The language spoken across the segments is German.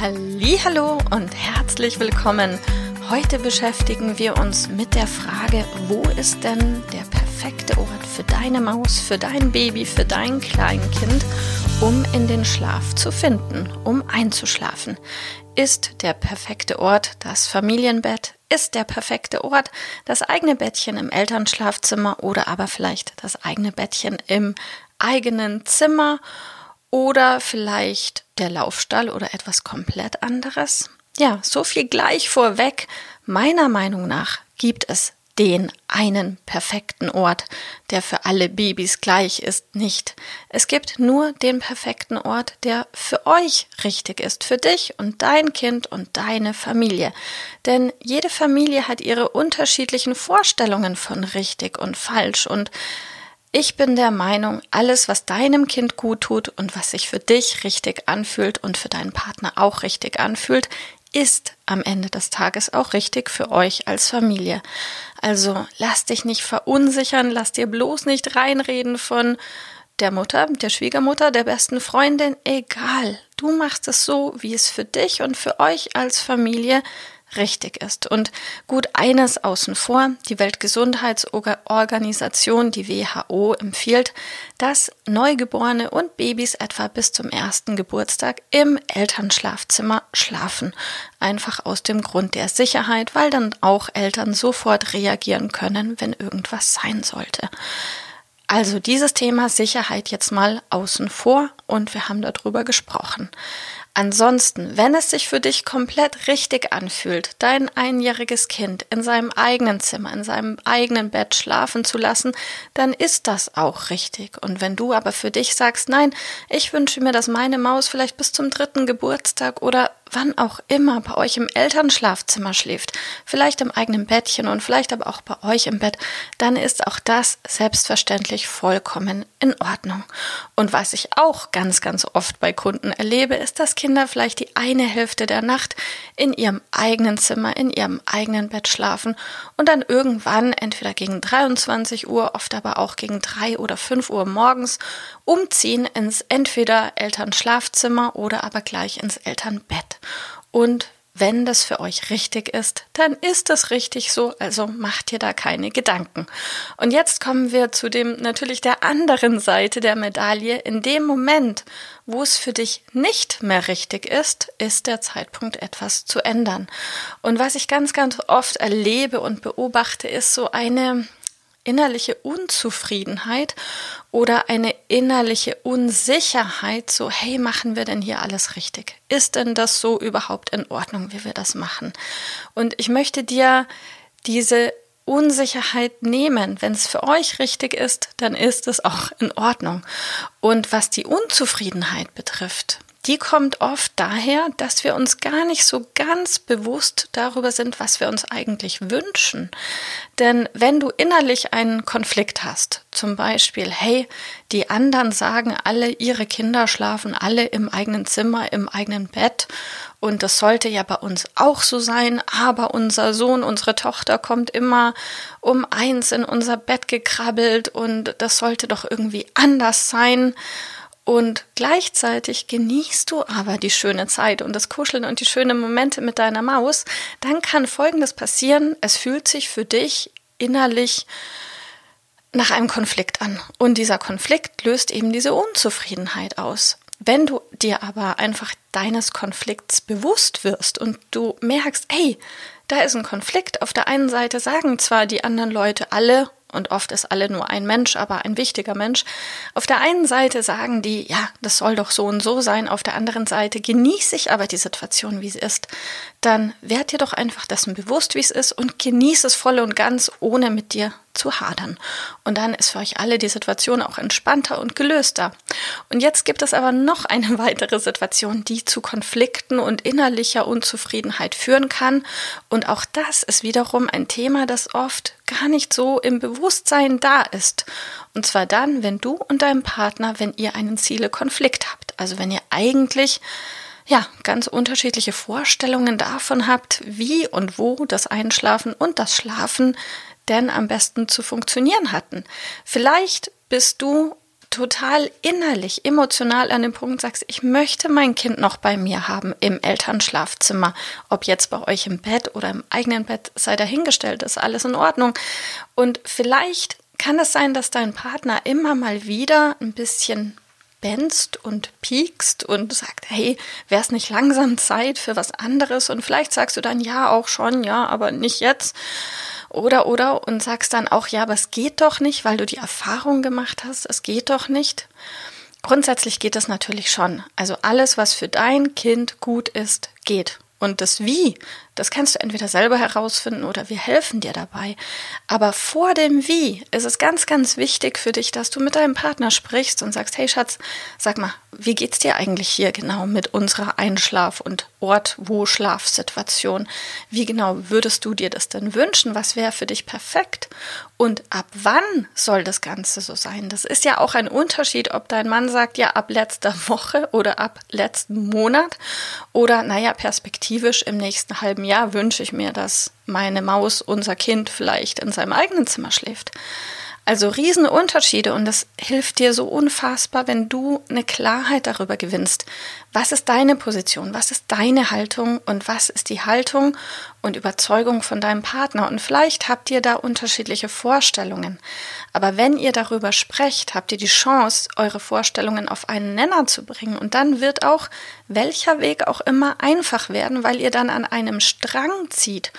Hallo und herzlich willkommen. Heute beschäftigen wir uns mit der Frage, wo ist denn der perfekte Ort für deine Maus, für dein Baby, für dein Kleinkind, um in den Schlaf zu finden, um einzuschlafen? Ist der perfekte Ort das Familienbett? Ist der perfekte Ort das eigene Bettchen im Elternschlafzimmer oder aber vielleicht das eigene Bettchen im eigenen Zimmer? Oder vielleicht der Laufstall oder etwas komplett anderes? Ja, so viel gleich vorweg. Meiner Meinung nach gibt es den einen perfekten Ort, der für alle Babys gleich ist, nicht. Es gibt nur den perfekten Ort, der für euch richtig ist, für dich und dein Kind und deine Familie. Denn jede Familie hat ihre unterschiedlichen Vorstellungen von richtig und falsch und ich bin der Meinung, alles, was deinem Kind gut tut und was sich für dich richtig anfühlt und für deinen Partner auch richtig anfühlt, ist am Ende des Tages auch richtig für euch als Familie. Also lass dich nicht verunsichern, lass dir bloß nicht reinreden von der Mutter, der Schwiegermutter, der besten Freundin, egal. Du machst es so, wie es für dich und für euch als Familie richtig ist. Und gut eines außen vor, die Weltgesundheitsorganisation, die WHO, empfiehlt, dass Neugeborene und Babys etwa bis zum ersten Geburtstag im Elternschlafzimmer schlafen. Einfach aus dem Grund der Sicherheit, weil dann auch Eltern sofort reagieren können, wenn irgendwas sein sollte. Also dieses Thema Sicherheit jetzt mal außen vor und wir haben darüber gesprochen. Ansonsten, wenn es sich für dich komplett richtig anfühlt, dein einjähriges Kind in seinem eigenen Zimmer, in seinem eigenen Bett schlafen zu lassen, dann ist das auch richtig. Und wenn du aber für dich sagst, nein, ich wünsche mir, dass meine Maus vielleicht bis zum dritten Geburtstag oder wann auch immer bei euch im Elternschlafzimmer schläft, vielleicht im eigenen Bettchen und vielleicht aber auch bei euch im Bett, dann ist auch das selbstverständlich vollkommen in Ordnung. Und was ich auch ganz, ganz oft bei Kunden erlebe, ist, dass Kinder vielleicht die eine Hälfte der Nacht in ihrem eigenen Zimmer, in ihrem eigenen Bett schlafen und dann irgendwann entweder gegen 23 Uhr, oft aber auch gegen 3 oder 5 Uhr morgens umziehen ins entweder Elternschlafzimmer oder aber gleich ins Elternbett. Und wenn das für euch richtig ist, dann ist das richtig so, also macht ihr da keine Gedanken. Und jetzt kommen wir zu dem natürlich der anderen Seite der Medaille. In dem Moment, wo es für dich nicht mehr richtig ist, ist der Zeitpunkt etwas zu ändern. Und was ich ganz, ganz oft erlebe und beobachte, ist so eine innerliche Unzufriedenheit oder eine innerliche Unsicherheit, so hey, machen wir denn hier alles richtig? Ist denn das so überhaupt in Ordnung, wie wir das machen? Und ich möchte dir diese Unsicherheit nehmen. Wenn es für euch richtig ist, dann ist es auch in Ordnung. Und was die Unzufriedenheit betrifft, die kommt oft daher, dass wir uns gar nicht so ganz bewusst darüber sind, was wir uns eigentlich wünschen. Denn wenn du innerlich einen Konflikt hast, zum Beispiel, hey, die anderen sagen alle, ihre Kinder schlafen alle im eigenen Zimmer, im eigenen Bett und das sollte ja bei uns auch so sein, aber unser Sohn, unsere Tochter kommt immer um eins in unser Bett gekrabbelt und das sollte doch irgendwie anders sein. Und gleichzeitig genießt du aber die schöne Zeit und das Kuscheln und die schönen Momente mit deiner Maus, dann kann Folgendes passieren. Es fühlt sich für dich innerlich nach einem Konflikt an. Und dieser Konflikt löst eben diese Unzufriedenheit aus. Wenn du dir aber einfach deines Konflikts bewusst wirst und du merkst, hey, da ist ein Konflikt. Auf der einen Seite sagen zwar die anderen Leute alle, und oft ist alle nur ein Mensch, aber ein wichtiger Mensch. Auf der einen Seite sagen die, ja, das soll doch so und so sein. Auf der anderen Seite genieße ich aber die Situation, wie sie ist. Dann werd dir doch einfach dessen bewusst, wie es ist und genieße es voll und ganz, ohne mit dir zu hadern. Und dann ist für euch alle die Situation auch entspannter und gelöster. Und jetzt gibt es aber noch eine weitere Situation, die zu Konflikten und innerlicher Unzufriedenheit führen kann. Und auch das ist wiederum ein Thema, das oft gar nicht so im Bewusstsein da ist. Und zwar dann, wenn du und dein Partner, wenn ihr einen Ziele-Konflikt habt. Also wenn ihr eigentlich ja, ganz unterschiedliche Vorstellungen davon habt, wie und wo das Einschlafen und das Schlafen denn am besten zu funktionieren hatten. Vielleicht bist du total innerlich, emotional an dem Punkt sagst, ich möchte mein Kind noch bei mir haben im Elternschlafzimmer. Ob jetzt bei euch im Bett oder im eigenen Bett sei dahingestellt, ist alles in Ordnung. Und vielleicht kann es sein, dass dein Partner immer mal wieder ein bisschen benzt und piekst und sagt, hey, wäre es nicht langsam Zeit für was anderes? Und vielleicht sagst du dann, ja, auch schon, ja, aber nicht jetzt. Oder, oder, und sagst dann auch, ja, aber es geht doch nicht, weil du die Erfahrung gemacht hast, es geht doch nicht. Grundsätzlich geht es natürlich schon. Also alles, was für dein Kind gut ist, geht. Und das Wie, das kannst du entweder selber herausfinden oder wir helfen dir dabei. Aber vor dem Wie ist es ganz, ganz wichtig für dich, dass du mit deinem Partner sprichst und sagst, hey Schatz, sag mal, wie geht's dir eigentlich hier genau mit unserer Einschlaf- und Ort, wo Schlafsituation? Wie genau würdest du dir das denn wünschen? Was wäre für dich perfekt? Und ab wann soll das Ganze so sein? Das ist ja auch ein Unterschied, ob dein Mann sagt, ja, ab letzter Woche oder ab letzten Monat oder, naja, perspektivisch im nächsten halben Jahr wünsche ich mir, dass meine Maus, unser Kind vielleicht in seinem eigenen Zimmer schläft. Also Riesenunterschiede und das hilft dir so unfassbar, wenn du eine Klarheit darüber gewinnst. Was ist deine Position? Was ist deine Haltung? Und was ist die Haltung und Überzeugung von deinem Partner? Und vielleicht habt ihr da unterschiedliche Vorstellungen. Aber wenn ihr darüber sprecht, habt ihr die Chance, eure Vorstellungen auf einen Nenner zu bringen. Und dann wird auch welcher Weg auch immer einfach werden, weil ihr dann an einem Strang zieht.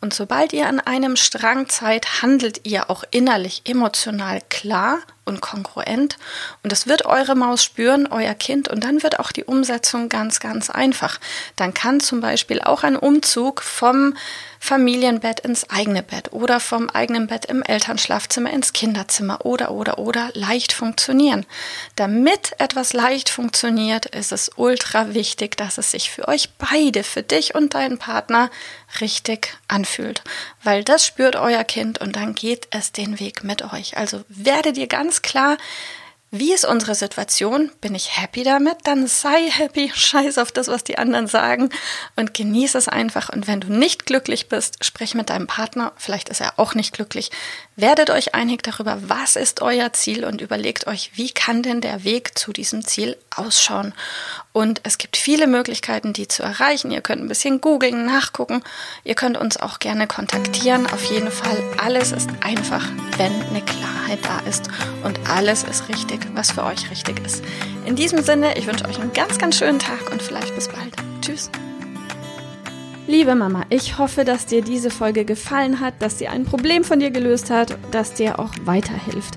Und sobald ihr an einem Strang seid, handelt ihr auch innerlich, emotional klar und kongruent. Und das wird eure Maus spüren, euer Kind. Und dann wird auch die Umsetzung ganz, ganz einfach. Dann kann zum Beispiel auch ein Umzug vom Familienbett ins eigene Bett oder vom eigenen Bett im Elternschlafzimmer ins Kinderzimmer oder, oder, oder leicht funktionieren. Damit etwas leicht funktioniert, ist es ultra wichtig, dass es sich für euch beide, für dich und deinen Partner richtig anfühlt. Weil das spürt euer Kind und dann geht es den Weg mit euch. Also werde dir ganz klar, wie ist unsere Situation? Bin ich happy damit? Dann sei happy, scheiß auf das, was die anderen sagen und genieße es einfach. Und wenn du nicht glücklich bist, sprich mit deinem Partner, vielleicht ist er auch nicht glücklich. Werdet euch einig darüber, was ist euer Ziel und überlegt euch, wie kann denn der Weg zu diesem Ziel ausschauen. Und es gibt viele Möglichkeiten, die zu erreichen. Ihr könnt ein bisschen googeln, nachgucken. Ihr könnt uns auch gerne kontaktieren. Auf jeden Fall, alles ist einfach, wenn eine Klarheit da ist. Und alles ist richtig, was für euch richtig ist. In diesem Sinne, ich wünsche euch einen ganz, ganz schönen Tag und vielleicht bis bald. Tschüss. Liebe Mama, ich hoffe, dass dir diese Folge gefallen hat, dass sie ein Problem von dir gelöst hat, dass dir auch weiterhilft.